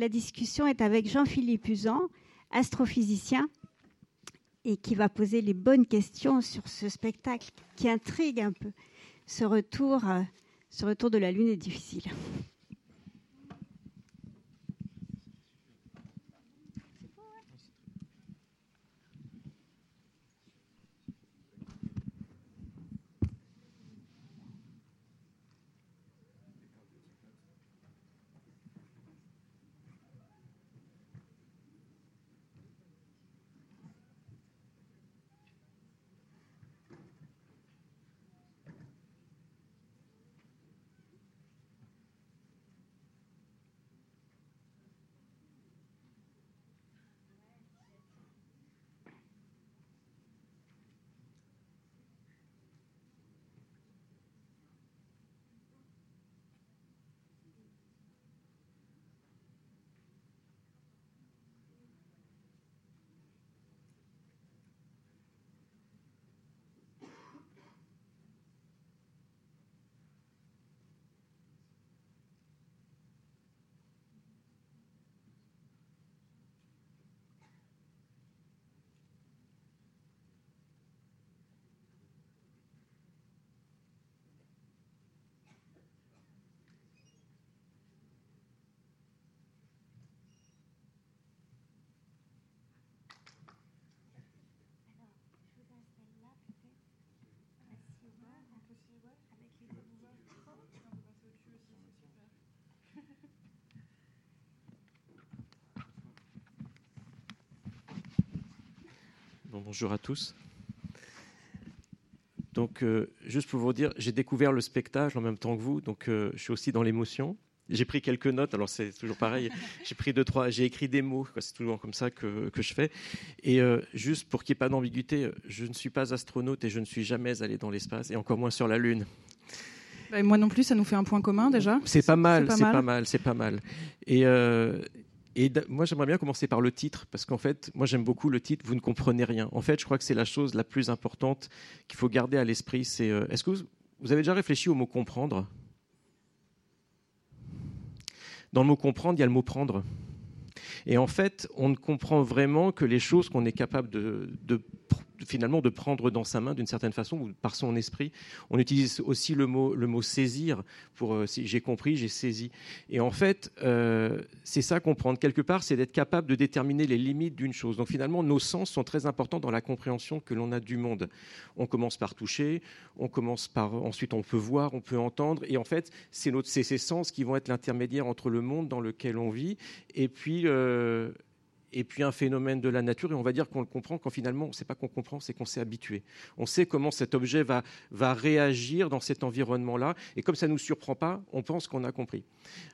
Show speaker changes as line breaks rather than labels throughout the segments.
la discussion est avec Jean-Philippe Usan, astrophysicien, et qui va poser les bonnes questions sur ce spectacle qui intrigue un peu. Ce retour, euh, ce retour de la Lune est difficile.
Bonjour à tous. Donc, euh, juste pour vous dire, j'ai découvert le spectacle en même temps que vous, donc euh, je suis aussi dans l'émotion. J'ai pris quelques notes, alors c'est toujours pareil. J'ai pris deux, trois, j'ai écrit des mots, c'est toujours comme ça que, que je fais. Et euh, juste pour qu'il n'y ait pas d'ambiguïté, je ne suis pas astronaute et je ne suis jamais allé dans l'espace, et encore moins sur la Lune.
Bah, moi non plus, ça nous fait un point commun déjà.
C'est pas mal, c'est pas, mal, c'est pas mal. Et, et moi, j'aimerais bien commencer par le titre, parce qu'en fait, moi, j'aime beaucoup le titre. Vous ne comprenez rien. En fait, je crois que c'est la chose la plus importante qu'il faut garder à l'esprit. C'est euh, est-ce que vous, avez déjà réfléchi au mot comprendre? Dans le mot comprendre, il y a le mot prendre. Et en fait, on ne comprend vraiment que les choses qu'on est capable de, de finalement de prendre dans sa main d'une certaine façon ou par son esprit. On utilise aussi le mot, le mot saisir pour euh, j'ai compris, j'ai saisi. Et en fait, euh, c'est ça comprendre. Quelque part, c'est d'être capable de déterminer les limites d'une chose. Donc finalement, nos sens sont très importants dans la compréhension que l'on a du monde. On commence par toucher, on commence par ensuite on peut voir, on peut entendre. Et en fait, c'est ces sens qui vont être l'intermédiaire entre le monde dans lequel on vit et puis euh, et puis un phénomène de la nature, et on va dire qu'on le comprend quand finalement, on ne sait pas qu'on comprend, c'est qu'on s'est habitué. On sait comment cet objet va, réagir dans cet environnement-là, et comme ça ne nous surprend pas, on pense qu'on a compris.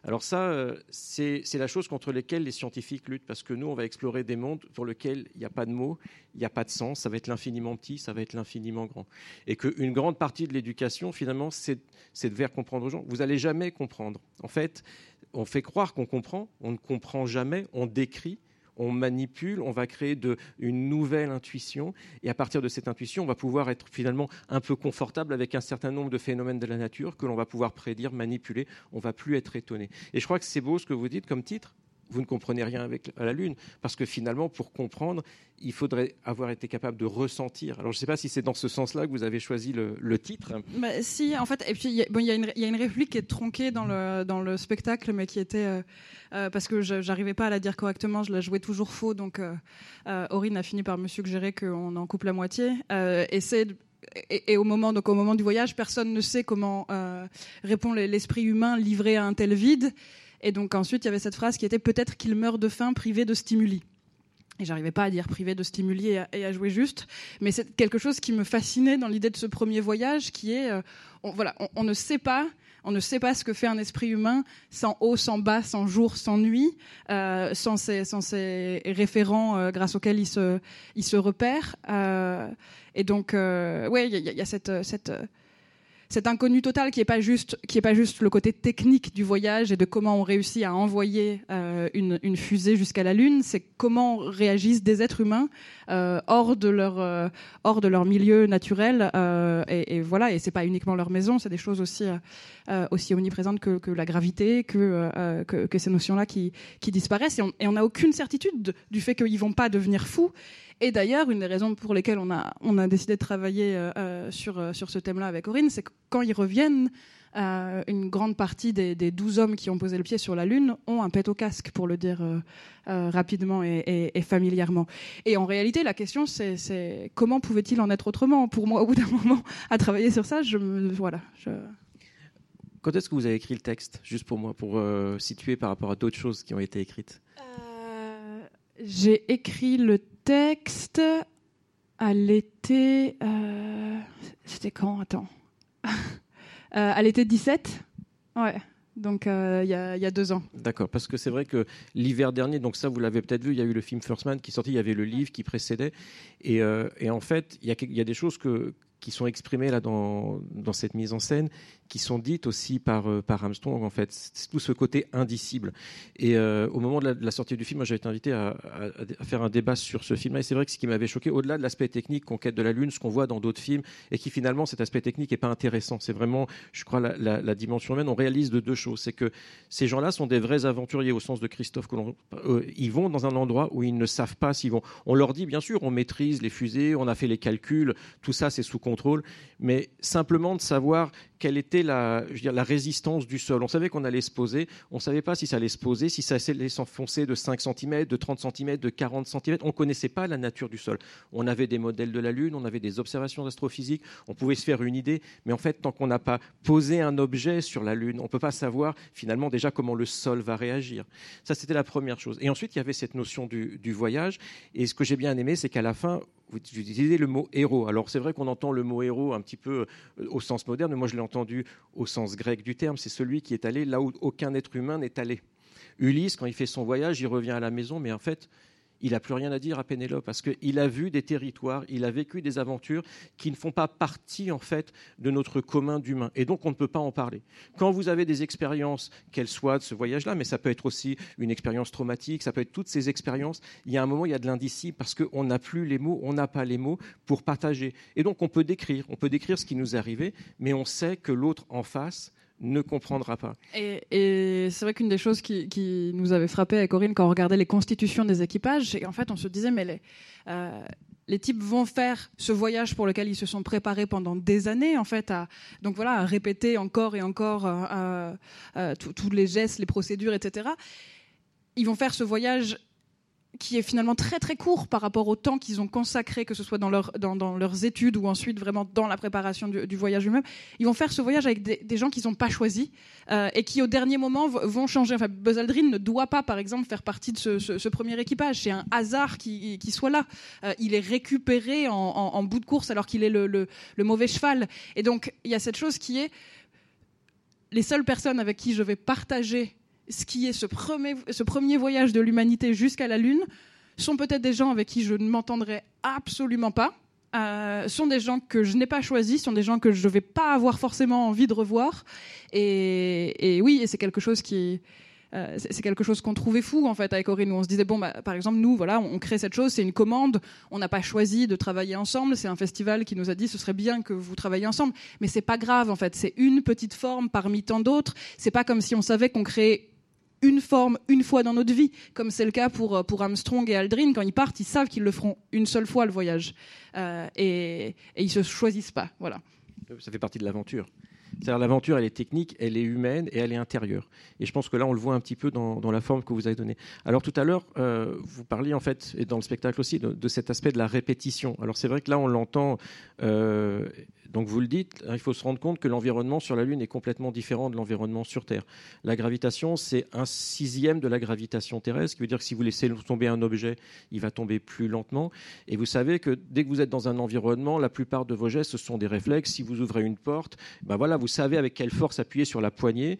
Alors ça, euh, c'est la chose contre laquelle les scientifiques luttent, parce que nous, on va explorer des mondes pour lesquels il n'y a pas de mots, il n'y a pas de sens, ça va être l'infiniment petit, ça va être l'infiniment grand. Et qu'une grande partie de l'éducation, finalement, c'est de faire comprendre aux gens. Vous n'allez jamais comprendre. En fait, on fait croire qu'on comprend, on ne comprend jamais, on décrit, on manipule, on va créer une nouvelle intuition, et à partir de cette intuition, on va pouvoir être finalement un peu confortable avec un certain nombre de phénomènes de la nature que l'on va pouvoir prédire, manipuler, on va plus être étonné. Et je crois que c'est beau ce que vous dites comme titre, vous ne comprenez rien avec la Lune, parce que finalement, pour comprendre, il faudrait avoir été capable de ressentir. Alors, je ne sais pas si c'est dans ce sens-là que vous avez choisi le, titre.
Bah, si, en fait, et puis il y, a une réplique qui est tronquée dans le, dans le spectacle, mais qui était euh, euh, parce que j'arrivais pas à la dire correctement, je la jouais toujours faux, donc euh, Aurine a fini par me suggérer qu'on en coupe la moitié. et c'est et, au moment donc au moment du voyage, personne ne sait comment répond l'esprit humain livré à un tel vide. Et donc ensuite, il y avait cette phrase qui était peut-être qu'il meurt de faim privé de stimuli. Et j'arrivais pas à dire privé de stimuli et à, jouer juste, mais c'est quelque chose qui me fascinait dans l'idée de ce premier voyage, qui est, euh, on, voilà, on, ne sait pas, on ne sait pas ce que fait un esprit humain sans haut, sans bas, sans jour, sans nuit, euh, sans, ces, sans ces référents euh, grâce auxquels il se, il se repère. et donc, ouais, il y, y, a cette, cette cet inconnu total qui n'est pas juste qui pas juste le côté technique du voyage et de comment on réussit à envoyer euh, une, fusée jusqu'à la lune, c'est comment réagissent des êtres humains euh, hors de leur euh, hors de leur milieu naturel et, voilà et c'est pas uniquement leur maison, c'est des choses aussi aussi omniprésentes que, que, la gravité, que, que, ces notions-là qui, qui disparaissent. Et on n'a aucune certitude du fait qu'ils vont pas devenir fous et d'ailleurs, une des raisons pour lesquelles on a, on a décidé de travailler euh, euh sur, euh, sur ce thème-là avec Aurine, c'est que quand ils reviennent, euh, une grande partie des, des 12 hommes qui ont posé le pied sur la Lune ont un pet au casque, pour le dire euh, euh, rapidement et, et, et, familièrement. Et en réalité, la question, c'est comment pouvait-il en être autrement? Pour moi, au bout d'un moment, à travailler sur ça, je me, voilà. Je...
Quand est-ce que vous avez écrit le texte, juste pour moi, pour situer par rapport à d'autres choses qui ont été écrites?
J'ai écrit le texte à l'été. Euh, C'était quand Attends. euh, à l'été 17 Ouais. Donc euh, il y, a deux ans.
D'accord, parce que c'est vrai que l'hiver dernier, donc ça vous l'avez peut-être vu, il y a eu le film First Man qui est sorti, il y avait le livre qui précédait, et, en fait il y, a des choses que, qui sont exprimées là dans, cette mise en scène, qui sont dites aussi par, euh, par Armstrong, en fait. C'est tout ce côté indicible. Et euh, au moment de la, sortie du film, j'ai été invité à, faire un débat sur ce film-là. Et c'est vrai que ce qui m'avait choqué, au-delà de l'aspect technique, Conquête de la Lune, ce qu'on voit dans d'autres films, et qui finalement, cet aspect technique n'est pas intéressant. C'est vraiment, je crois, la, dimension humaine. On réalise de deux choses. C'est que ces gens-là sont des vrais aventuriers, au sens de Christophe Colomb. Euh, ils vont dans un endroit où ils ne savent pas s'ils vont. On leur dit, bien sûr, on maîtrise les fusées, on a fait les calculs, tout ça, c'est sous contrôle. Mais simplement de savoir quelle était la, résistance du sol. On savait qu'on allait se poser, on ne savait pas si ça allait se poser, si ça allait s'enfoncer de 5 cm, de 30 cm, de 40 cm. On ne connaissait pas la nature du sol. On avait des modèles de la Lune, on avait des observations astrophysiques, on pouvait se faire une idée, mais en fait, tant qu'on n'a pas posé un objet sur la Lune, on ne peut pas savoir finalement déjà comment le sol va réagir. Ça, c'était la première chose. Et ensuite, il y avait cette notion du, du voyage. Et ce que j'ai bien aimé, c'est qu'à la fin, vous utilisez le mot héros. Alors c'est vrai qu'on entend le mot héros un petit peu euh, au sens moderne, moi je l'ai entendu au sens grec du terme. C'est celui qui est allé là où aucun être humain n'est allé. Ulysse, quand il fait son voyage, il revient à la maison, mais en fait, il n'a plus rien à dire à Pénélope parce qu'il a vu des territoires, il a vécu des aventures qui ne font pas partie en fait de notre commun d'humains et donc on ne peut pas en parler. Quand vous avez des expériences, qu'elles soient de ce voyage-là, mais ça peut être aussi une expérience traumatique, ça peut être toutes ces expériences, il y a un moment, il y a de l'indicible parce qu'on n'a plus les mots, on n'a pas les mots pour partager. Et donc on peut décrire, on peut décrire ce qui nous est arrivé, mais on sait que l'autre en face ne comprendra pas.
Et, et c'est vrai qu'une des choses qui, nous avait frappé avec Corinne quand on regardait les constitutions des équipages, c'est qu'en fait on se disait mais les, euh, les types vont faire ce voyage pour lequel ils se sont préparés pendant des années en fait à donc voilà à répéter encore et encore euh, euh, tous les gestes, les procédures, etc. Ils vont faire ce voyage qui est finalement très très court par rapport au temps qu'ils ont consacré, que ce soit dans, leur, dans, dans, leurs études ou ensuite vraiment dans la préparation du, voyage lui-même. Ils vont faire ce voyage avec des, gens qu'ils n'ont pas choisis euh, et qui au dernier moment vont changer. Enfin, Buzz Aldrin ne doit pas, par exemple, faire partie de ce, premier équipage. C'est un hasard qui, qui soit là. Euh, il est récupéré en, bout de course alors qu'il est le mauvais cheval. Et donc il y a cette chose qui est les seules personnes avec qui je vais partager ce qui est ce premier, voyage de l'humanité jusqu'à la Lune sont peut-être des gens avec qui je ne m'entendrai absolument pas, euh, sont des gens que je n'ai pas choisis, sont des gens que je ne vais pas avoir forcément envie de revoir. Et, oui, c'est quelque chose qui... Euh, c'est quelque chose qu'on trouvait fou en fait avec Aurine où on se disait bon bah, par exemple nous voilà on crée cette chose c'est une commande on n'a pas choisi de travailler ensemble c'est un festival qui nous a dit ce serait bien que vous travailliez ensemble mais c'est pas grave en fait c'est une petite forme parmi tant d'autres c'est pas comme si on savait qu'on créait une forme une fois dans notre vie, comme c'est le cas pour, pour Armstrong et Aldrin. Quand ils partent, ils savent qu'ils le feront une seule fois le voyage. Euh, et, et ils se choisissent pas. Voilà.
Ça fait partie de l'aventure. C'est-à-dire l'aventure, elle est technique, elle est humaine et elle est intérieure. Et je pense que là, on le voit un petit peu dans, dans la forme que vous avez donnée. Alors tout à l'heure, euh, vous parliez en fait, et dans le spectacle aussi, de, cet aspect de la répétition. Alors c'est vrai que là, on l'entend. Euh, donc vous le dites, il faut se rendre compte que l'environnement sur la Lune est complètement différent de l'environnement sur Terre. La gravitation, c'est un sixième de la gravitation terrestre, ce qui veut dire que si vous laissez tomber un objet, il va tomber plus lentement. Et vous savez que dès que vous êtes dans un environnement, la plupart de vos gestes, ce sont des réflexes. Si vous ouvrez une porte, ben voilà, vous savez avec quelle force appuyer sur la poignée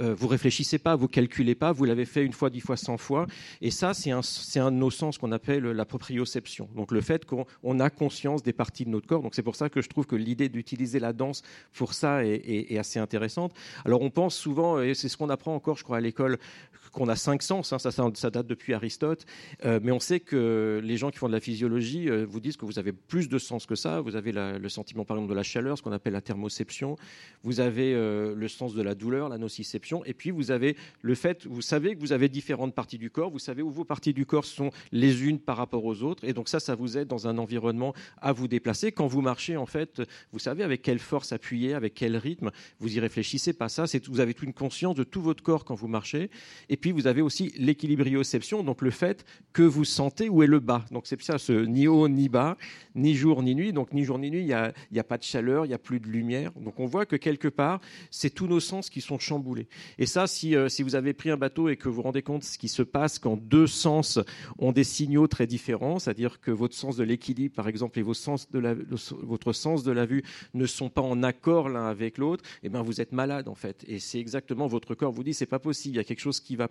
euh, vous réfléchissez pas, vous calculez pas, vous l'avez fait une fois, dix fois, cent fois. Et ça, c'est un, un, de nos sens qu'on appelle la proprioception. Donc le fait qu'on a conscience des parties de notre corps. Donc c'est pour ça que je trouve que l'idée d'utiliser la danse pour ça est, est, assez intéressante. Alors on pense souvent, et c'est ce qu'on apprend encore, je crois, à l'école, qu'on a cinq sens. Hein, ça, date depuis Aristote. Euh, mais on sait que les gens qui font de la physiologie euh, vous disent que vous avez plus de sens que ça. Vous avez le sentiment, par exemple, de la chaleur, ce qu'on appelle la thermoception. Vous avez le sens de la douleur, la nociception et puis vous avez le fait, vous savez que vous avez différentes parties du corps, vous savez où vos parties du corps sont les unes par rapport aux autres. Et donc ça, ça vous aide dans un environnement à vous déplacer. Quand vous marchez, en fait, vous savez avec quelle force appuyer, avec quel rythme. Vous y réfléchissez pas ça. Vous avez une conscience de tout votre corps quand vous marchez. Et puis vous avez aussi l'équilibrioception, donc le fait que vous sentez où est le bas. Donc c'est ça, ce ni haut ni bas, ni jour ni nuit. Donc ni jour ni nuit, il n'y a, a pas de chaleur, il n'y a plus de lumière. Donc on voit que quelque part, c'est tous nos sens qui sont chamboulés. Et ça, euh, si, vous avez pris un bateau et que vous vous rendez compte ce qui se passe quand deux sens ont des signaux très différents, c'est-à-dire que votre sens de l'équilibre, par exemple, et vos sens de la, votre sens de la vue ne sont pas en accord l'un avec l'autre, eh ben vous êtes malade en fait. Et c'est exactement votre corps vous dit c'est pas possible, il y a quelque chose qui va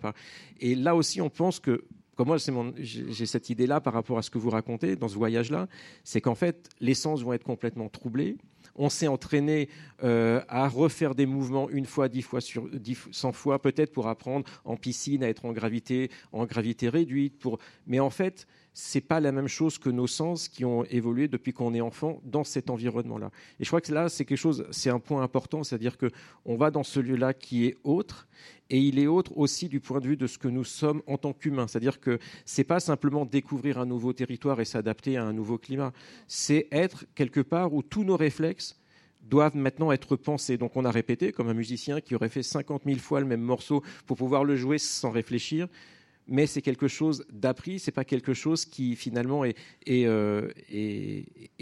Et là aussi, on pense que comme moi, j'ai cette idée-là par rapport à ce que vous racontez dans ce voyage-là, c'est qu'en fait, les sens vont être complètement troublés on s'est entraîné euh, à refaire des mouvements une fois, dix fois, sur, dix, cent fois, peut-être pour apprendre en piscine à être en gravité, en gravité réduite. Pour... Mais en fait, c'est pas la même chose que nos sens qui ont évolué depuis qu'on est enfant dans cet environnement-là. Et je crois que là, c'est quelque chose, c'est un point important, c'est-à-dire que on va dans ce lieu-là qui est autre, et il est autre aussi du point de vue de ce que nous sommes en tant qu'humains. C'est-à-dire que c'est pas simplement découvrir un nouveau territoire et s'adapter à un nouveau climat, c'est être quelque part où tous nos réflexes doivent maintenant être pensés. Donc on a répété, comme un musicien qui aurait fait 50 000 fois le même morceau pour pouvoir le jouer sans réfléchir mais c'est quelque chose d'appris, c'est pas quelque chose qui finalement est, euh,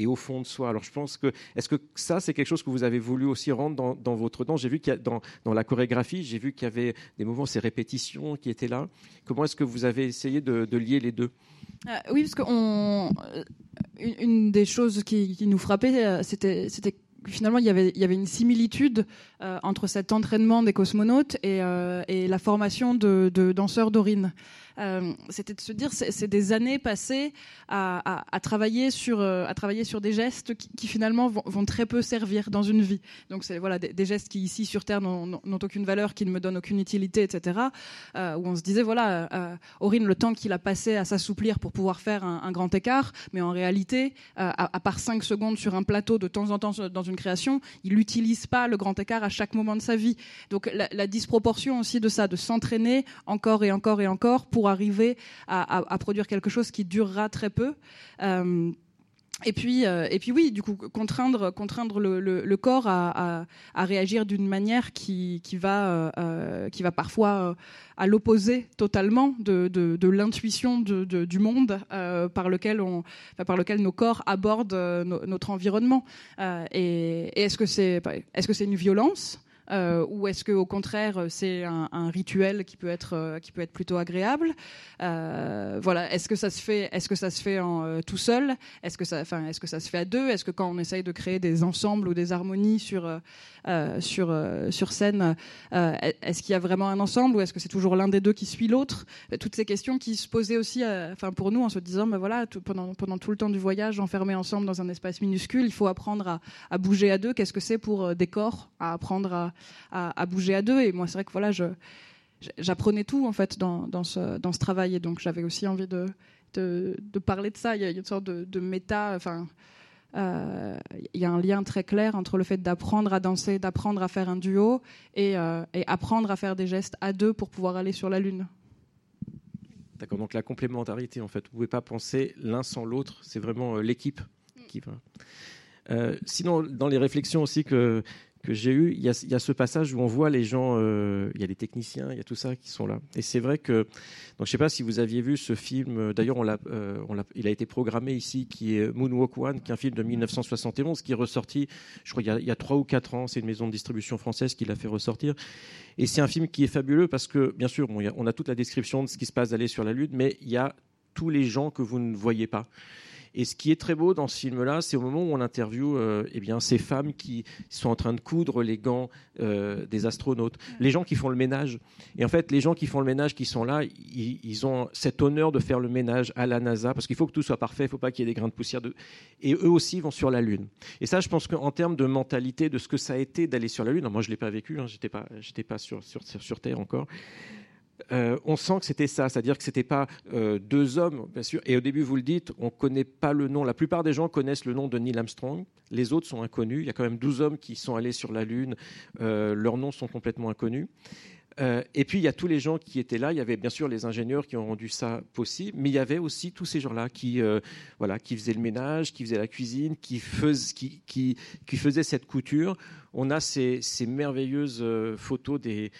au fond de soi. Alors je pense que, est-ce que ça c'est quelque chose que vous avez voulu aussi rendre dans, votre danse J'ai vu qu'il y a dans, la chorégraphie, j'ai vu qu'il y avait des mouvements, ces répétitions qui étaient là. Comment est-ce que vous avez essayé de, lier les deux?
Euh, Oui, parce que euh, une, des choses qui, nous frappait, c'était finalement, il y avait, une similitude euh, entre cet entraînement des cosmonautes et, euh, la formation de, de danseurs d'Orine. Euh, c'était de se dire, c'est des années passées à, travailler sur, euh, à travailler sur des gestes qui, finalement vont, très peu servir dans une vie. Donc c'est voilà des, gestes qui ici sur Terre n'ont aucune valeur, qui ne me donnent aucune utilité, etc. Euh, où on se disait voilà, Aurine, le temps qu'il a passé à s'assouplir pour pouvoir faire un, grand écart, mais en réalité, à, part 5 secondes sur un plateau de temps en temps dans une création, il n'utilise pas le grand écart à chaque moment de sa vie. Donc la disproportion aussi de ça, de s'entraîner encore et encore et encore pour arriver à, produire quelque chose qui durera très peu. Euh, et puis, euh, et puis oui, du coup, contraindre, contraindre le, corps à, réagir d'une manière qui, qui va, euh, qui va parfois à l'opposé totalement de, de, l'intuition du monde par lequel on, par lequel nos corps abordent notre environnement. et, est-ce que c'est, est-ce que c'est une violence? Euh, ou est-ce que au contraire c'est un, rituel qui peut être euh, qui peut être plutôt agréable? Euh, Voilà, est-ce que ça se fait est-ce que ça se fait en, euh, tout seul? Est-ce que ça enfin est-ce que ça se fait à deux? Est-ce que quand on essaye de créer des ensembles ou des harmonies sur sur sur scène, est-ce qu'il y a vraiment un ensemble ou est-ce que c'est toujours l'un des deux qui suit l'autre? Toutes ces questions qui se posaient aussi, enfin pour nous en se disant, ben voilà, pendant pendant tout le temps du voyage, enfermés ensemble dans un espace minuscule, il faut apprendre à, bouger à deux. Qu'est-ce que c'est pour des corps apprendre à à, bouger à deux. Et moi, c'est vrai que voilà, j'apprenais tout en fait dans, ce, dans ce travail. Et donc, j'avais aussi envie de, de, parler de ça. Il y a une sorte de, méta. Enfin, euh, il y a un lien très clair entre le fait d'apprendre à danser, d'apprendre à faire un duo et, euh, et, apprendre à faire des gestes à deux pour pouvoir aller sur la lune.
D'accord, donc la complémentarité en fait, vous pouvez pas penser l'un sans l'autre, c'est vraiment euh, l'équipe qui va. sinon, dans les réflexions aussi que que j'ai eu, il y, a, ce passage où on voit les gens, euh, il y a des techniciens, il y a tout ça qui sont là. Et c'est vrai que, donc je ne sais pas si vous aviez vu ce film, euh, d'ailleurs euh, il a été programmé ici, qui est Moonwalk One, qui est un film de 1971, qui est ressorti, je crois, il y a trois ou quatre ans, c'est une maison de distribution française qui l'a fait ressortir. Et c'est un film qui est fabuleux parce que, bien sûr, on a toute la description de ce qui se passe d'aller sur la Lune, mais il y a tous les gens que vous ne voyez pas. Et ce qui est très beau dans ce film-là, c'est au moment où on interviewe euh, eh bien, ces femmes qui sont en train de coudre les gants euh, des astronautes, les gens qui font le ménage. Et en fait, les gens qui font le ménage, qui sont là, ils, ont cet honneur de faire le ménage à la NASA, parce qu'il faut que tout soit parfait, il ne faut pas qu'il y ait des grains de poussière. De... Et eux aussi vont sur la Lune. Et ça, je pense qu'en termes de mentalité, de ce que ça a été d'aller sur la Lune, moi je ne l'ai pas vécu, hein, je n'étais pas, pas sur, sur, sur Terre encore, euh, on sent que c'était ça, c'est-à-dire que ce n'était pas euh, deux hommes, bien sûr. Et au début, vous le dites, on ne connaît pas le nom. La plupart des gens connaissent le nom de Neil Armstrong. Les autres sont inconnus. Il y a quand même 12 hommes qui sont allés sur la Lune. Euh, leurs noms sont complètement inconnus. et puis, il y a tous les gens qui étaient là. Il y avait bien sûr les ingénieurs qui ont rendu ça possible, mais il y avait aussi tous ces gens-là qui, voilà, qui faisaient le ménage, qui faisaient la cuisine, qui, qui faisaient cette couture on a ces, merveilleuses euh, photos des,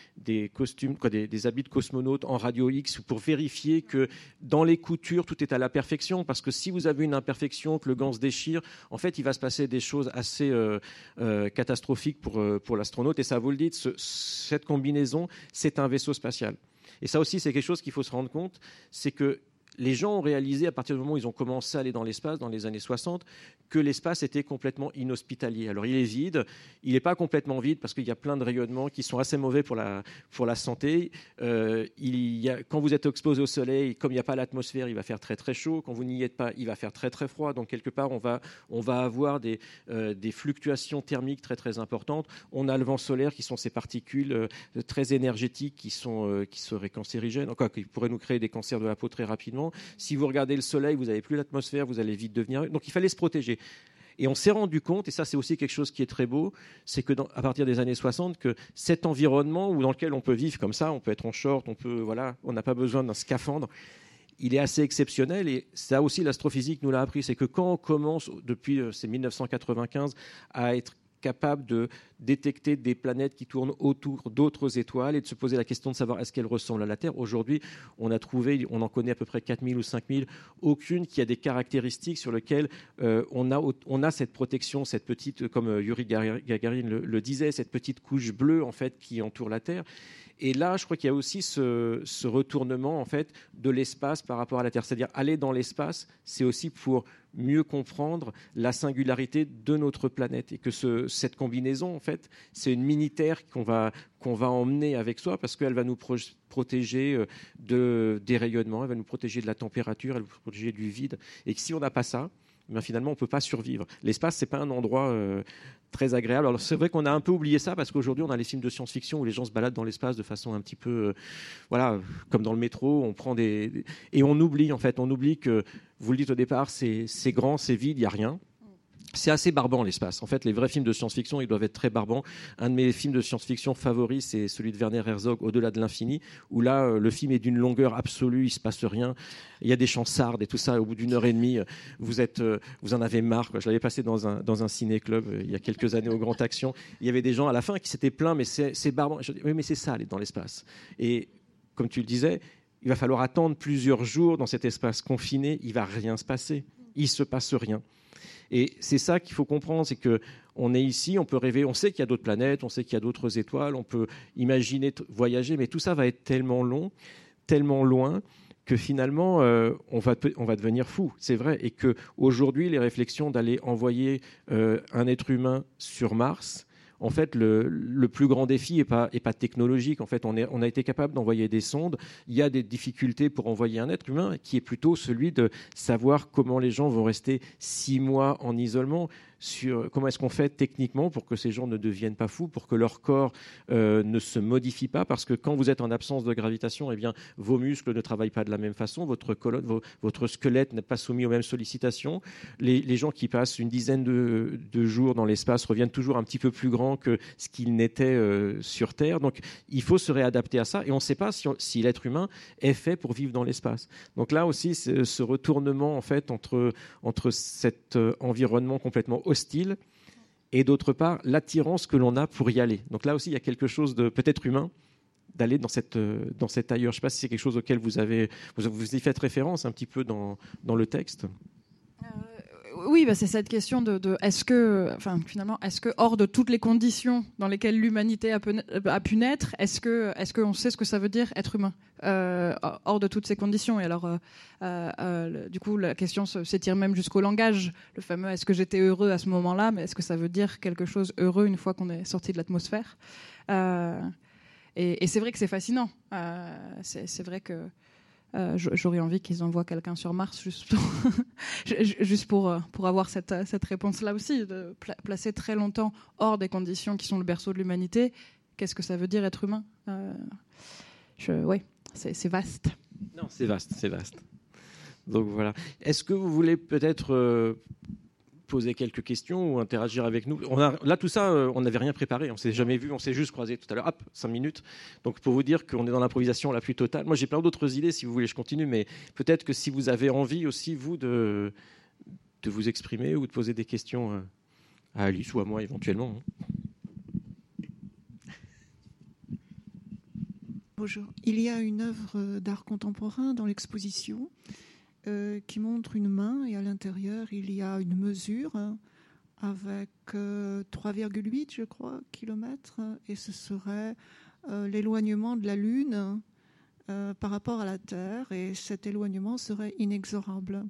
costumes, des, habits de cosmonautes en radio X pour vérifier que dans les coutures, tout est à la perfection. Parce que si vous avez une imperfection, que le gant se déchire, en fait, il va se passer des choses assez euh, euh, catastrophiques pour, pour l'astronaute. Et ça, vous le dites, cette combinaison, c'est un vaisseau spatial. Et ça aussi, c'est quelque chose qu'il faut se rendre compte, c'est que les gens ont réalisé, à partir du moment où ils ont commencé à aller dans l'espace, dans les années 60, que l'espace était complètement inhospitalier. Alors il est vide, il n'est pas complètement vide parce qu'il y a plein de rayonnements qui sont assez mauvais pour la, pour la santé. Euh, il y a, quand vous êtes exposé au soleil, comme il n'y a pas l'atmosphère, il va faire très très chaud. Quand vous n'y êtes pas, il va faire très très froid. Donc quelque part, on va, on va avoir des, euh, des fluctuations thermiques très très importantes. On a le vent solaire qui sont ces particules euh, très énergétiques qui, sont, qui seraient cancérigènes, encore qui pourraient nous créer des cancers de la peau très rapidement. Si vous regardez le soleil, vous n'avez plus l'atmosphère, vous allez vite devenir. Donc il fallait se protéger. Et on s'est rendu compte, et ça c'est aussi quelque chose qui est très beau, c'est que à partir des années 60, que cet environnement où dans lequel on peut vivre comme ça, on peut être en short, on peut voilà, on n'a pas besoin d'un scaphandre, il est assez exceptionnel et ça aussi l'astrophysique nous l'a appris, c'est que quand on commence depuis euh, ces 1995 à être capable de détecter des planètes qui tournent autour d'autres étoiles et de se poser la question de savoir est-ce qu'elles ressemblent à la Terre. Aujourd'hui, on a trouvé, on en connaît à peu près 4000 ou 5000, aucune qui a des caractéristiques sur lesquelles euh, on, a, on a cette protection, cette petite, comme euh, Yuri Gagarin le, disait, cette petite couche bleue en fait qui entoure la Terre. Et là, je crois qu'il y a aussi ce, retournement en fait de l'espace par rapport à la Terre. C'est-à-dire aller dans l'espace, c'est aussi pour mieux comprendre la singularité de notre planète et que cette combinaison, en fait, c'est une mini-terre qu'on va, qu'on va emmener avec soi parce qu'elle va nous protéger euh, de, des rayonnements, elle va nous protéger de la température, elle va nous protéger du vide. Et que si on n'a pas ça, ben finalement, on ne peut pas survivre. L'espace, ce n'est pas un endroit euh, très agréable. Alors, c'est vrai qu'on a un peu oublié ça parce qu'aujourd'hui, on a les films de science-fiction où les gens se baladent dans l'espace de façon un petit peu, euh, voilà, comme dans le métro, on prend des. Et on oublie, en fait, on oublie que, vous le dites au départ, c'est grand, c'est vide, il n'y a rien. C'est assez barbant l'espace. En fait, les vrais films de science-fiction, ils doivent être très barbants. Un de mes films de science-fiction favoris, c'est celui de Werner Herzog, Au-delà de l'infini, où là, euh, le film est d'une longueur absolue, il se passe rien. Il y a des chansardes et tout ça. Au bout d'une heure et demie, euh, vous êtes, euh, vous en avez marre. Je l'avais passé dans un dans un ciné-club il y a quelques années au Grand Action. Il y avait des gens à la fin qui s'étaient plaints, mais c'est barbant. Je dis, oui, mais c'est ça, aller dans l'espace. Et comme tu le disais, il va falloir attendre plusieurs jours dans cet espace confiné. Il va rien se passer. Il se passe rien. Et c'est ça qu'il faut comprendre, c'est que on est ici, on peut rêver, on sait qu'il y a d'autres planètes, on sait qu'il y a d'autres étoiles, on peut imaginer voyager, mais tout ça va être tellement long, tellement loin que finalement euh, on, va, on va devenir fou, c'est vrai, et que aujourd'hui les réflexions d'aller envoyer euh, un être humain sur Mars, en fait, le, plus grand défi n'est pas, pas technologique. En fait, est, on a été capable d'envoyer des sondes. Il y a des difficultés pour envoyer un être humain, qui est plutôt celui de savoir comment les gens vont rester six mois en isolement sur comment est-ce qu'on fait techniquement pour que ces gens ne deviennent pas fous, pour que leur corps euh, ne se modifie pas, parce que quand vous êtes en absence de gravitation, eh bien, vos muscles ne travaillent pas de la même façon, votre colonne, votre squelette n'est pas soumis aux mêmes sollicitations. Les, gens qui passent une dizaine de, jours dans l'espace reviennent toujours un petit peu plus grands que ce qu'ils n'étaient euh, sur Terre. Donc, il faut se réadapter à ça, et on ne sait pas si, si l'être humain est fait pour vivre dans l'espace. Donc là aussi, ce retournement en fait entre, entre cet euh, environnement complètement hostile, et d'autre part l'attirance que l'on a pour y aller. Donc là aussi, il y a quelque chose de peut-être humain d'aller dans cette, dans cet ailleurs. Je ne sais pas si c'est quelque chose auquel vous avez vous, vous faites référence un petit peu dans, dans le texte.
Euh, oui, bah, c'est cette question de, est-ce que, enfin, finalement, est-ce que hors de toutes les conditions dans lesquelles l'humanité a, pu naître, est-ce que, est-ce qu'on sait ce que ça veut dire être humain euh, hors de toutes ces conditions? Et alors, euh, euh, du coup, la question s'étire même jusqu'au langage, le fameux est-ce que j'étais heureux à ce moment-là, mais est-ce que ça veut dire quelque chose heureux une fois qu'on est sorti de l'atmosphère? Et, c'est vrai que c'est fascinant. c'est vrai que euh, j'aurais envie qu'ils envoient quelqu'un sur Mars juste pour, juste pour, euh, pour avoir cette, cette réponse-là aussi, de placer très longtemps hors des conditions qui sont le berceau de l'humanité. Qu'est-ce que ça veut dire être humain? Euh, Oui, c'est vaste.
Non, c'est vaste, c'est vaste. Donc voilà. Est-ce que vous voulez peut-être poser quelques questions ou interagir avec nous. On a, là, tout ça, euh, on n'avait rien préparé, on s'est jamais vu, on s'est juste croisé tout à l'heure. Hop, cinq minutes. Donc, pour vous dire qu'on est dans l'improvisation la plus totale. Moi, j'ai plein d'autres idées, si vous voulez, je continue, mais peut-être que si vous avez envie aussi, vous, de, de vous exprimer ou de poser des questions euh, à Alice ou à moi éventuellement. Hein.
Bonjour. Il y a une œuvre d'art contemporain dans l'exposition euh, qui montre une main et à l'intérieur il y a une mesure avec 3,8 euh, je crois kilomètres et ce serait euh, l'éloignement de la Lune par rapport à la Terre et cet éloignement serait inexorable.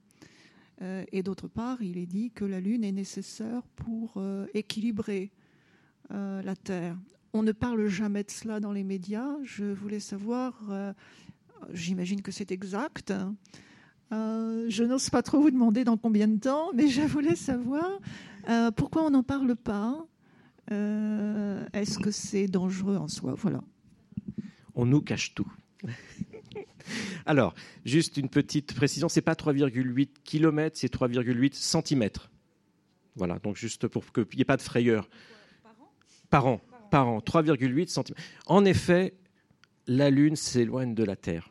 et d'autre part, il est dit que la Lune est nécessaire pour équilibrer la Terre. On ne parle jamais de cela dans les médias. Je voulais savoir, j'imagine que c'est exact, euh, je n'ose pas trop vous demander dans combien de temps, mais je voulais savoir euh, pourquoi on n'en parle pas. Euh, est-ce que c'est dangereux en soi? Voilà.
On nous cache tout. Alors, juste une petite précision, c'est pas 3,8 km, c'est 3,8 cm. Voilà, donc juste pour qu'il n'y ait pas de frayeur. Par an? Par an, 3,8 cm. En effet, la Lune s'éloigne de la Terre.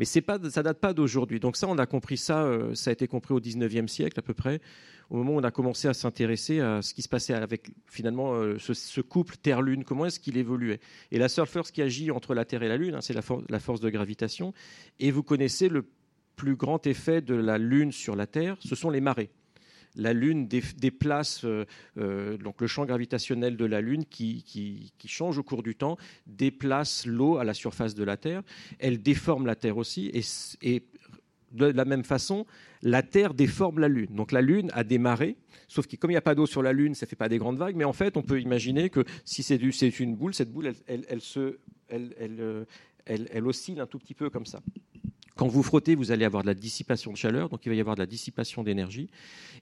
Mais c'est pas, date pas d'aujourd'hui. Donc ça, on a compris ça, euh, ça a été compris au 19e siècle à peu près, au moment où on a commencé à s'intéresser à ce qui se passait avec finalement euh, ce, couple Terre-Lune, comment est-ce qu'il évoluait? Et la seule force qui agit entre la Terre et la Lune, hein, c'est la force de gravitation. Et vous connaissez le plus grand effet de la Lune sur la Terre, ce sont les marées la Lune déplace euh, euh, donc le champ gravitationnel de la Lune qui, change au cours du temps, déplace l'eau à la surface de la Terre. Elle déforme la Terre aussi et, de la même façon, la Terre déforme la Lune. Donc la Lune a des marées, sauf que comme il n'y a pas d'eau sur la Lune, ça ne fait pas des grandes vagues, mais en fait, on peut imaginer que si c'est une boule, cette boule, elle, se, euh, elle oscille un tout petit peu comme ça. Quand vous frottez, vous allez avoir de la dissipation de chaleur, donc il va y avoir de la dissipation d'énergie.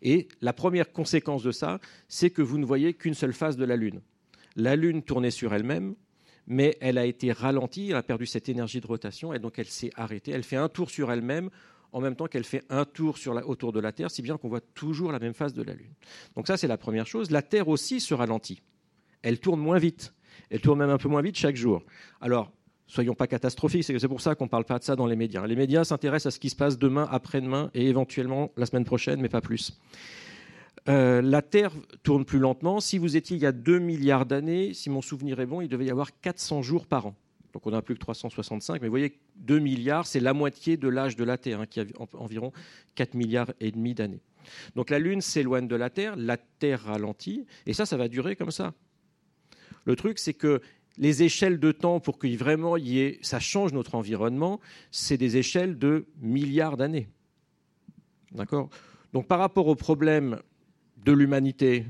Et la première conséquence de ça, c'est que vous ne voyez qu'une seule face de la Lune. La Lune tournait sur elle-même, mais elle a été ralentie, elle a perdu cette énergie de rotation, et donc elle s'est arrêtée. Elle fait un tour sur elle-même en même temps qu'elle fait un tour autour de la Terre, si bien qu'on voit toujours la même face de la Lune. Donc ça, c'est la première chose. La Terre aussi se ralentit. Elle tourne moins vite. Elle tourne même un peu moins vite chaque jour. Alors, soyons pas catastrophiques, c'est pour ça qu'on ne parle pas de ça dans les médias. Les médias s'intéressent à ce qui se passe demain, après-demain et éventuellement la semaine prochaine, mais pas plus. Euh, la Terre tourne plus lentement. Si vous étiez il y a 2 milliards d'années, si mon souvenir est bon, il devait y avoir 400 jours par an. Donc on n'a plus que 365, mais vous voyez, 2 milliards, c'est la moitié de l'âge de la Terre, hein, qui a environ 4 milliards et demi d'années. Donc la Lune s'éloigne de la Terre, la Terre ralentit, et ça, ça va durer comme ça. Le truc, c'est que les échelles de temps pour que vraiment y ait, ça change notre environnement, c'est des échelles de milliards d'années. D'accord? Donc par rapport au problème de l'humanité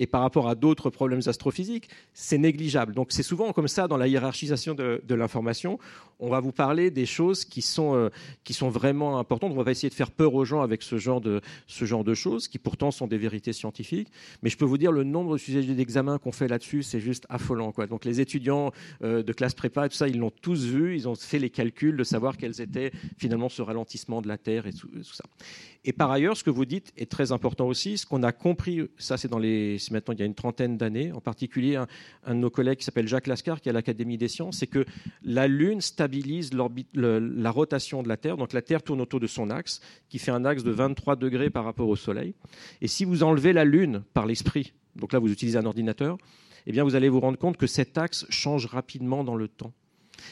et par rapport à d'autres problèmes astrophysiques, c'est négligeable. Donc c'est souvent comme ça dans la hiérarchisation de, l'information. On va vous parler des choses qui sont, euh, qui sont vraiment importantes. On va essayer de faire peur aux gens avec ce genre, de, ce genre de choses, qui pourtant sont des vérités scientifiques. Mais je peux vous dire, le nombre de sujets d'examen qu'on fait là-dessus, c'est juste affolant. Donc les étudiants euh, de classe prépa, tout ça, ils l'ont tous vu, ils ont fait les calculs de savoir quels étaient finalement ce ralentissement de la Terre et tout ça. Et par ailleurs, ce que vous dites est très important aussi. Ce qu'on a compris, ça c'est dans les, maintenant il y a une trentaine d'années, en particulier un, de nos collègues qui s'appelle Jacques Lascar, qui est à l'Académie des sciences, c'est que la Lune stabilise la rotation de la Terre. Donc la Terre tourne autour de son axe, qui fait un axe de 23 degrés par rapport au Soleil. Et si vous enlevez la Lune par l'esprit, donc là vous utilisez un ordinateur, eh bien vous allez vous rendre compte que cet axe change rapidement dans le temps.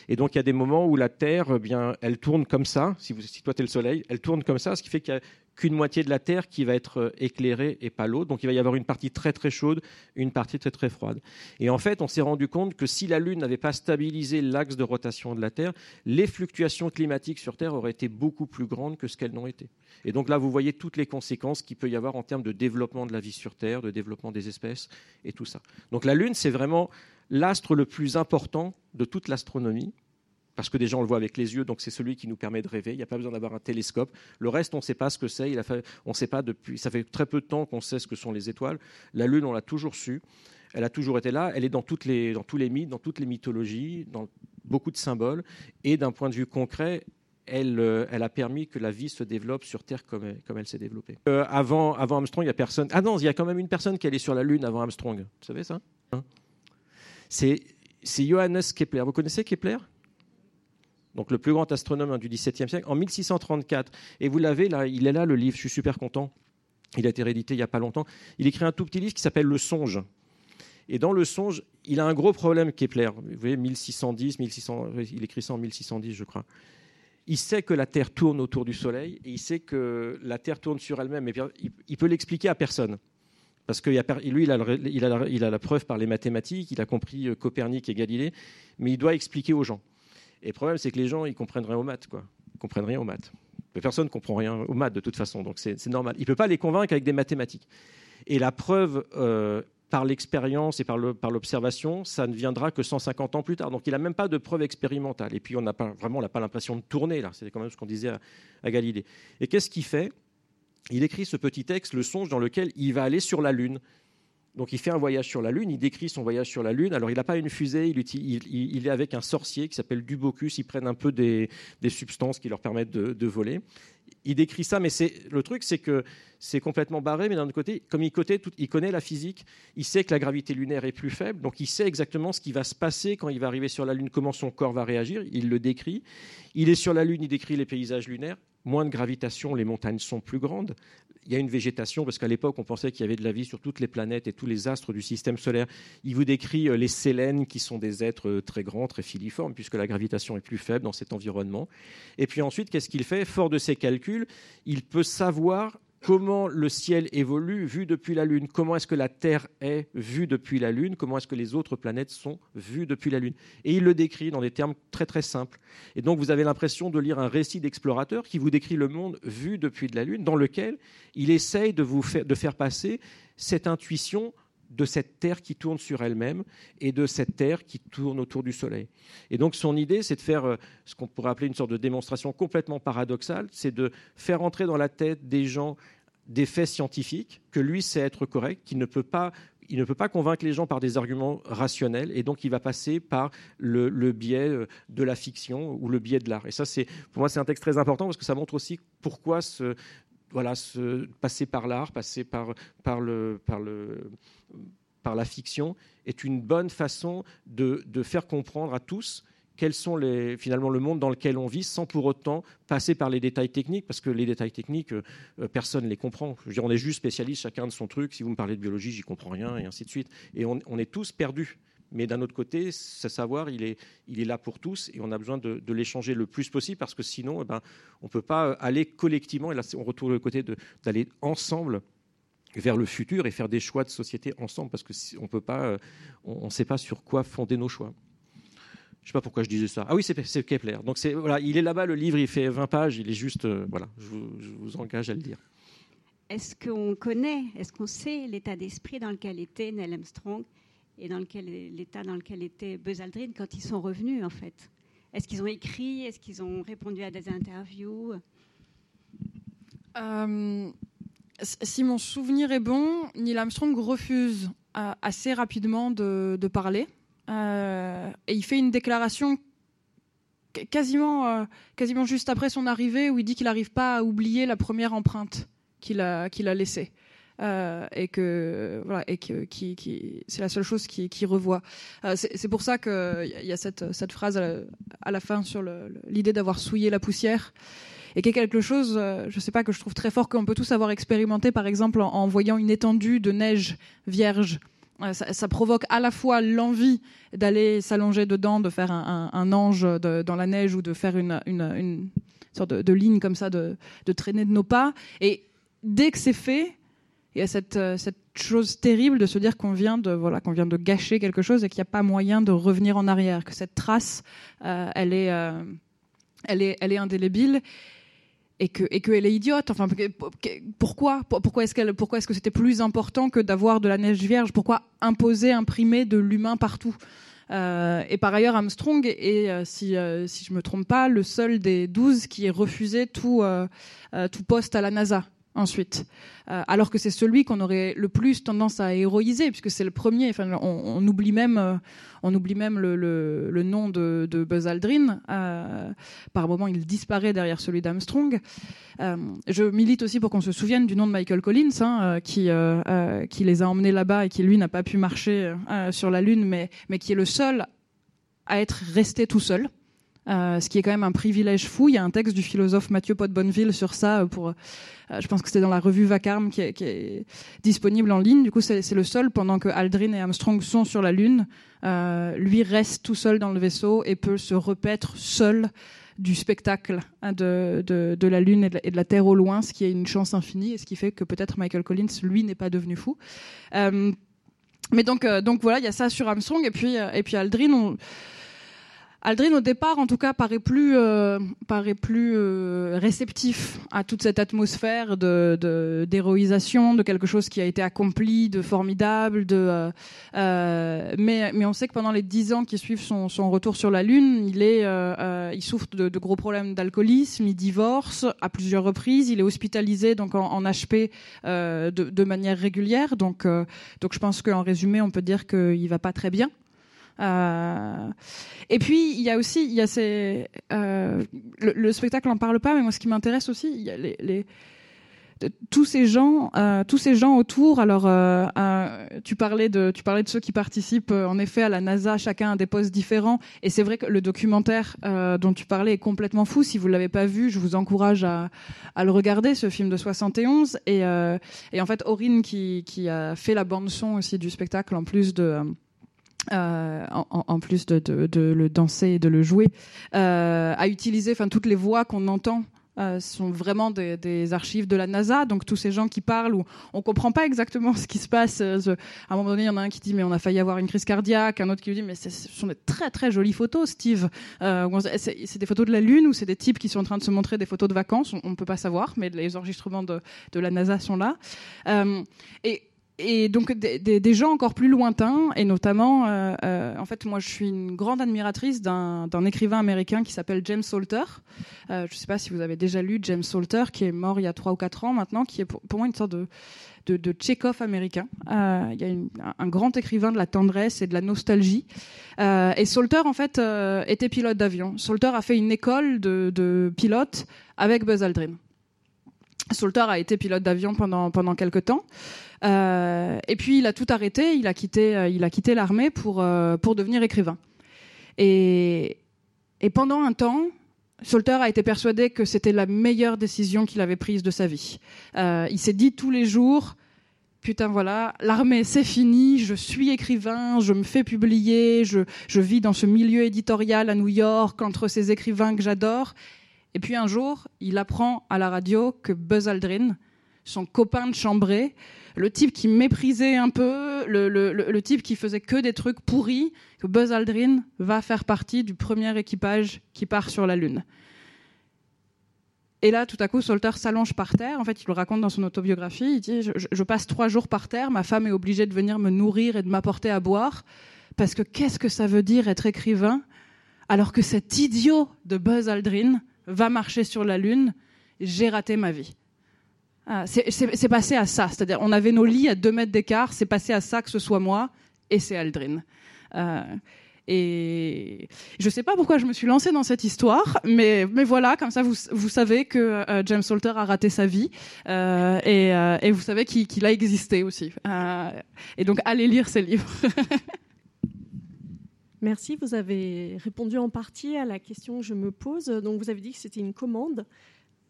Et donc, il y a des moments où la Terre, eh bien, elle tourne comme ça. Si, vous, si le Soleil, elle tourne comme ça, ce qui fait qu'il y a qu'une moitié de la Terre qui va être euh, éclairée et pas l'autre. Donc il va y avoir une partie très très chaude, une partie très très froide. Et en fait, on s'est rendu compte que si la Lune n'avait pas stabilisé l'axe de rotation de la Terre, les fluctuations climatiques sur Terre auraient été beaucoup plus grandes que ce qu'elles n'ont été. Et donc là, vous voyez toutes les conséquences qu'il peut y avoir en termes de développement de la vie sur Terre, de développement des espèces et tout ça. Donc la Lune, c'est vraiment l'astre le plus important de toute l'astronomie parce que des gens le voient avec les yeux, donc c'est celui qui nous permet de rêver. Il n'y a pas besoin d'avoir un télescope. Le reste, on ne sait pas ce que c'est. On sait pas depuis. Ça fait très peu de temps qu'on sait ce que sont les étoiles. La Lune, on l'a toujours su. Elle a toujours été là. Elle est dans, toutes les, dans tous les mythes, dans toutes les mythologies, dans beaucoup de symboles. Et d'un point de vue concret, elle, euh, elle, a permis que la vie se développe sur Terre comme elle, comme elle s'est développée. Euh, avant, avant Armstrong, il y a personne. Ah non, il y a quand même une personne qui allait sur la Lune avant Armstrong. Vous savez ça? Hein? C'est Johannes Kepler. Vous connaissez Kepler? Donc le plus grand astronome du XVIIe siècle, en 1634. Et vous l'avez là, il est là le livre, je suis super content. Il a été réédité il n'y a pas longtemps. Il écrit un tout petit livre qui s'appelle Le Songe. Et dans Le Songe, il a un gros problème, Kepler. Vous voyez, 1610, 1600, il écrit ça en 1610, je crois. Il sait que la Terre tourne autour du Soleil et il sait que la Terre tourne sur elle-même. Mais il peut l'expliquer à personne. Parce que lui, il a, il, a, la preuve par les mathématiques, il a compris euh, Copernic et Galilée, mais il doit expliquer aux gens. Et le problème, c'est que les gens, ils comprennent rien aux maths, quoi. Ils comprennent rien aux maths. Personne ne comprend rien aux maths de toute façon, donc c'est normal. Il ne peut pas les convaincre avec des mathématiques. Et la preuve euh, par l'expérience et par l'observation, ça ne viendra que 150 ans plus tard. Donc il n'a même pas de preuve expérimentale. Et puis on n'a pas vraiment, l'impression de tourner là. C'est quand même ce qu'on disait à, à Galilée. Et qu'est-ce qu'il fait? Il écrit ce petit texte, le songe, dans lequel il va aller sur la Lune. Donc il fait un voyage sur la Lune, il décrit son voyage sur la Lune. Alors il n'a pas une fusée, il, est avec un sorcier qui s'appelle Dubocus, ils prennent un peu des, substances qui leur permettent de, voler. Il décrit ça, mais le truc c'est que c'est complètement barré, mais d'un autre côté, comme il, il connaît la physique, il sait que la gravité lunaire est plus faible, donc il sait exactement ce qui va se passer quand il va arriver sur la Lune, comment son corps va réagir, il le décrit. Il est sur la Lune, il décrit les paysages lunaires moins de gravitation, les montagnes sont plus grandes. Il y a une végétation, parce qu'à l'époque, on pensait qu'il y avait de la vie sur toutes les planètes et tous les astres du système solaire. Il vous décrit euh, les sélènes, qui sont des êtres euh, très grands, très filiformes, puisque la gravitation est plus faible dans cet environnement. Et puis ensuite, qu'est-ce qu'il fait? Fort de ses calculs, il peut savoir comment le ciel évolue vu depuis la Lune, comment est-ce que la Terre est vue depuis la Lune, comment est-ce que les autres planètes sont vues depuis la Lune? Et il le décrit dans des termes très très simples. Et donc vous avez l'impression de lire un récit d'explorateur qui vous décrit le monde vu depuis de la Lune, dans lequel il essaye de vous faire, de faire passer cette intuition de cette Terre qui tourne sur elle-même et de cette Terre qui tourne autour du Soleil. Et donc son idée, c'est de faire euh, ce qu'on pourrait appeler une sorte de démonstration complètement paradoxale, c'est de faire entrer dans la tête des gens des faits scientifiques, que lui sait être correct, qu'il ne peut pas il ne peut pas convaincre les gens par des arguments rationnels et donc il va passer par le, biais euh, de la fiction ou le biais de l'art. Et ça, c'est pour moi, c'est un texte très important parce que ça montre aussi pourquoi ce, voilà, se passer par l'art, passer par, la fiction est une bonne façon de, faire comprendre à tous quels sont finalement le monde dans lequel on vit sans pour autant passer par les détails techniques, parce que les détails techniques, euh, personne ne les comprend. On est juste spécialiste chacun de son truc. Si vous me parlez de biologie, j'y comprends rien, et ainsi de suite. Et on est tous perdus. Mais d'un autre côté, ce savoir, il est, il est là pour tous et on a besoin de, l'échanger le plus possible parce que sinon, eh ben, on ne peut pas aller collectivement, et là on retourne le côté d'aller ensemble vers le futur et faire des choix de société ensemble parce qu'on peut pas, euh, on ne sait pas sur quoi fonder nos choix. Je ne sais pas pourquoi je disais ça. Ah oui, c'est Kepler. Donc voilà, il est là-bas, le livre, il fait 20 pages, il est juste, euh, voilà, je vous, je vous engage à le lire.
Est-ce qu'on connaît, est-ce qu'on sait l'état d'esprit dans lequel était Neil Armstrong et dans lequel l'état dans lequel était Buzz Aldrin quand ils sont revenus en fait. Est-ce qu'ils ont écrit? Est-ce qu'ils ont répondu à des interviews?
Euh, Si mon souvenir est bon, Neil Armstrong refuse euh, assez rapidement de, parler. Euh, et il fait une déclaration quasiment, quasiment juste après son arrivée où il dit qu'il n'arrive pas à oublier la première empreinte qu'il a, qu'il a laissée. Euh, et que voilà et que qui, qui c'est la seule chose qui, qui revoit. Euh, c'est pour ça qu'il y a cette, cette phrase à la, fin sur l'idée d'avoir souillé la poussière et qui est quelque chose, euh, je sais pas, que je trouve très fort qu'on peut tous avoir expérimenté, par exemple en, voyant une étendue de neige vierge ça, provoque à la fois l'envie d'aller s'allonger dedans, de faire un, ange dans la neige ou de faire une, sorte de, ligne comme ça, de, traîner de nos pas. Et dès que c'est fait, il y a cette, chose terrible de se dire qu'on vient de voilà qu'on vient de gâcher quelque chose et qu'il n'y a pas moyen de revenir en arrière, que cette trace, euh, elle est euh, elle est elle est indélébile et que et qu'elle est idiote. Enfin, pourquoi pourquoi est-ce qu'elle pourquoi est-ce que c'était plus important que d'avoir de la neige vierge? Pourquoi imposer, imprimer de l'humain partout? Euh, et par ailleurs, Armstrong est, euh, si, euh, si je me trompe pas, le seul des 12 qui ait refusé tout, tout poste à la NASA ensuite. Euh, alors que c'est celui qu'on aurait le plus tendance à héroïser, puisque c'est le premier. Enfin, on, oublie même, euh, on oublie même le, nom de, Buzz Aldrin. Euh, par moment, il disparaît derrière celui d'Armstrong. je milite aussi pour qu'on se souvienne du nom de Michael Collins, hein, qui, qui les a emmenés là-bas et qui, lui, n'a pas pu marcher sur la Lune, mais, mais qui est le seul à être resté tout seul. Euh, ce qui est quand même un privilège fou. Il y a un texte du philosophe Mathieu Pot-Bonneville sur ça. Euh, pour, euh, je pense que c'était dans la revue Vacarme qui est, disponible en ligne. Du coup, c'est le seul pendant que Aldrin et Armstrong sont sur la Lune. lui reste tout seul dans le vaisseau et peut se repaître seul du spectacle hein, de, de, la Lune et de la, Terre au loin, ce qui est une chance infinie et ce qui fait que peut-être Michael Collins, lui, n'est pas devenu fou. mais donc, donc voilà, il y a ça sur Armstrong et puis, et puis Aldrin. On, Aldrin, au départ, en tout cas, paraît plus, euh, paraît plus euh, réceptif à toute cette atmosphère de, d'héroïsation, de, quelque chose qui a été accompli, de formidable. De, euh, mais, mais on sait que pendant les dix ans qui suivent son, son retour sur la Lune, il, est, il souffre de, gros problèmes d'alcoolisme, il divorce à plusieurs reprises, il est hospitalisé donc en, en HP de, de, manière régulière. Donc, donc je pense qu'en résumé, on peut dire qu'il va pas très bien. Euh, et puis il y a aussi, il y a ces, euh, le, spectacle n'en parle pas, mais moi ce qui m'intéresse aussi, il y a les, tous ces gens, euh, tous ces gens autour. Alors, tu parlais de, tu parlais de ceux qui participent en effet à la NASA, chacun a des postes différents. Et c'est vrai que le documentaire dont tu parlais est complètement fou. Si vous l'avez pas vu, je vous encourage à, à, le regarder, ce film de 71. Et, et en fait, Aurine qui, qui a fait la bande son aussi du spectacle, en plus de euh, en, plus de, le danser et de le jouer, euh, à utiliser enfin toutes les voix qu'on entend euh, sont vraiment des, archives de la NASA. Donc tous ces gens qui parlent où on comprend pas exactement ce qui se passe. à un moment donné, il y en a un qui dit mais on a failli avoir une crise cardiaque, un autre qui dit mais ce sont des très très jolies photos, Steve. c'est des photos de la Lune ou c'est des types qui sont en train de se montrer des photos de vacances. On, ne peut pas savoir, mais les enregistrements de, de la NASA sont là. et et donc des, gens encore plus lointains, et notamment, euh, euh, en fait, moi je suis une grande admiratrice d'un écrivain américain qui s'appelle James Salter. Euh, je ne sais pas si vous avez déjà lu James Salter, qui est mort il y a trois ou quatre ans maintenant, qui est pour, moi une sorte de, de, de Tchekhov américain. il y a un grand écrivain de la tendresse et de la nostalgie. et Salter, en fait, était pilote d'avion. Salter a fait une école de, de pilote avec Buzz Aldrin. Salter a été pilote d'avion pendant, pendant quelques temps. Euh, et puis il a tout arrêté, il a quitté, euh, il a quitté l'armée pour, euh, pour devenir écrivain. Et, et pendant un temps, Salter a été persuadé que c'était la meilleure décision qu'il avait prise de sa vie. il s'est dit tous les jours, putain voilà, l'armée c'est fini, je suis écrivain, je me fais publier, je, je vis dans ce milieu éditorial à New York entre ces écrivains que j'adore. Et puis un jour, il apprend à la radio que Buzz Aldrin, son copain de chambrée, le type qui méprisait un peu, le, type qui faisait que des trucs pourris, que Buzz Aldrin va faire partie du premier équipage qui part sur la Lune. Et là, tout à coup, Salter s'allonge par terre. En fait, il le raconte dans son autobiographie. Il dit je, passe trois jours par terre. Ma femme est obligée de venir me nourrir et de m'apporter à boire. Parce que qu'est-ce que ça veut dire être écrivain alors que cet idiot de Buzz Aldrin va marcher sur la Lune J'ai raté ma vie. Ah, c'est passé à ça. C'est-à-dire, on avait nos lits à deux mètres d'écart. C'est passé à ça que ce soit moi et c'est Aldrin. Euh, et je ne sais pas pourquoi je me suis lancée dans cette histoire, mais, mais voilà, comme ça vous, vous savez que euh, James Salter a raté sa vie euh, et, et, vous savez qu'il a existé aussi. et donc allez lire ses livres.
Merci, vous avez répondu en partie à la question que je me pose. Donc vous avez dit que c'était une commande.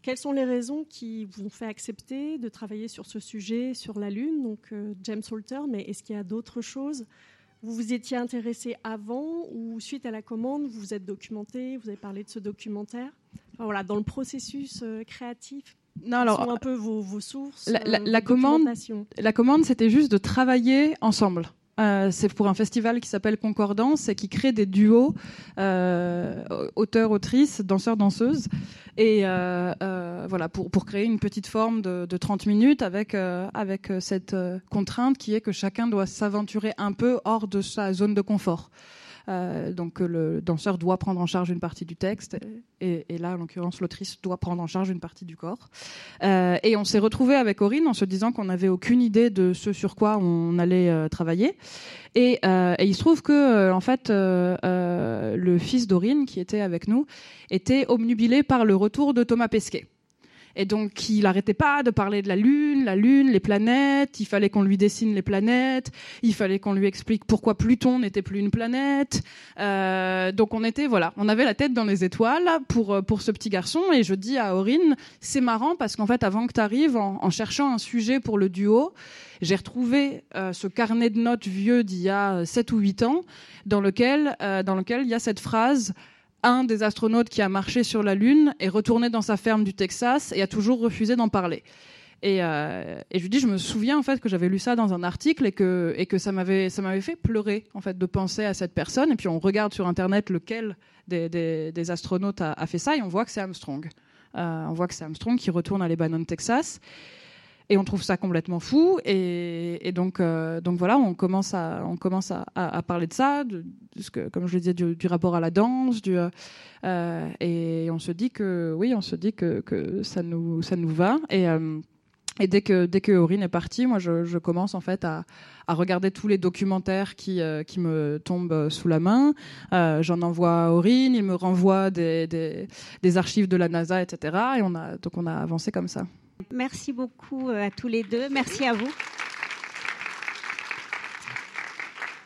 Quelles sont les raisons qui vous ont fait accepter de travailler sur ce sujet, sur la Lune? Donc, James Salter, mais est-ce qu'il y a d'autres choses? Vous vous étiez intéressé avant ou suite à la commande, vous vous êtes documenté, vous avez parlé de ce documentaire? Voilà, dans le processus créatif, non, alors, sont un peu vos, sources
la, commande, la commande, c'était juste de travailler ensemble. Euh, c'est pour un festival qui s'appelle Concordance et qui crée des duos euh, auteurs, autrices, danseurs, danseuses. Et euh, euh, voilà, pour, pour créer une petite forme de, de 30 minutes avec, avec cette contrainte qui est que chacun doit s'aventurer un peu hors de sa zone de confort. Euh, donc le danseur doit prendre en charge une partie du texte, et, là, en l'occurrence, l'autrice doit prendre en charge une partie du corps. Euh, et on s'est retrouvé avec Aurine en se disant qu'on n'avait aucune idée de ce sur quoi on allait euh, travailler. Et, et, il se trouve que, en fait, le fils d'Aurine, qui était avec nous, était obnubilé par le retour de Thomas Pesquet. Et donc, il n'arrêtait pas de parler de la Lune, la Lune, les planètes. Il fallait qu'on lui dessine les planètes. Il fallait qu'on lui explique pourquoi Pluton n'était plus une planète. Euh, donc, on était, voilà, on avait la tête dans les étoiles pour, euh, pour ce petit garçon. Et je dis à Aurine, c'est marrant parce qu'en fait, avant que tu arrives, en, cherchant un sujet pour le duo, j'ai retrouvé euh, ce carnet de notes vieux d'il y a 7 ou 8 ans, dans lequel, dans lequel il y a cette phrase un des astronautes qui a marché sur la Lune est retourné dans sa ferme du Texas et a toujours refusé d'en parler. Et, euh, je lui dis, je me souviens en fait que j'avais lu ça dans un article et que, ça m'avait fait pleurer en fait de penser à cette personne. Et puis on regarde sur internet lequel des, astronautes a, fait ça et on voit que c'est Armstrong. Euh, on voit que c'est Armstrong qui retourne à Lebanon, Texas. Et on trouve ça complètement fou. Et, donc, euh, donc voilà, on commence à, parler de ça, de, que, comme je le disais, du, rapport à la danse, euh, et on se dit que oui, on se dit que, ça nous, va. Et euh, dès que, Aurine est partie, moi, je, commence en fait à, regarder tous les documentaires qui, me tombent sous la main. J'en envoie à Aurine, il me renvoie des, archives de la NASA, etc. Et donc on a avancé comme ça.
Merci beaucoup euh, à tous les deux. Merci à vous.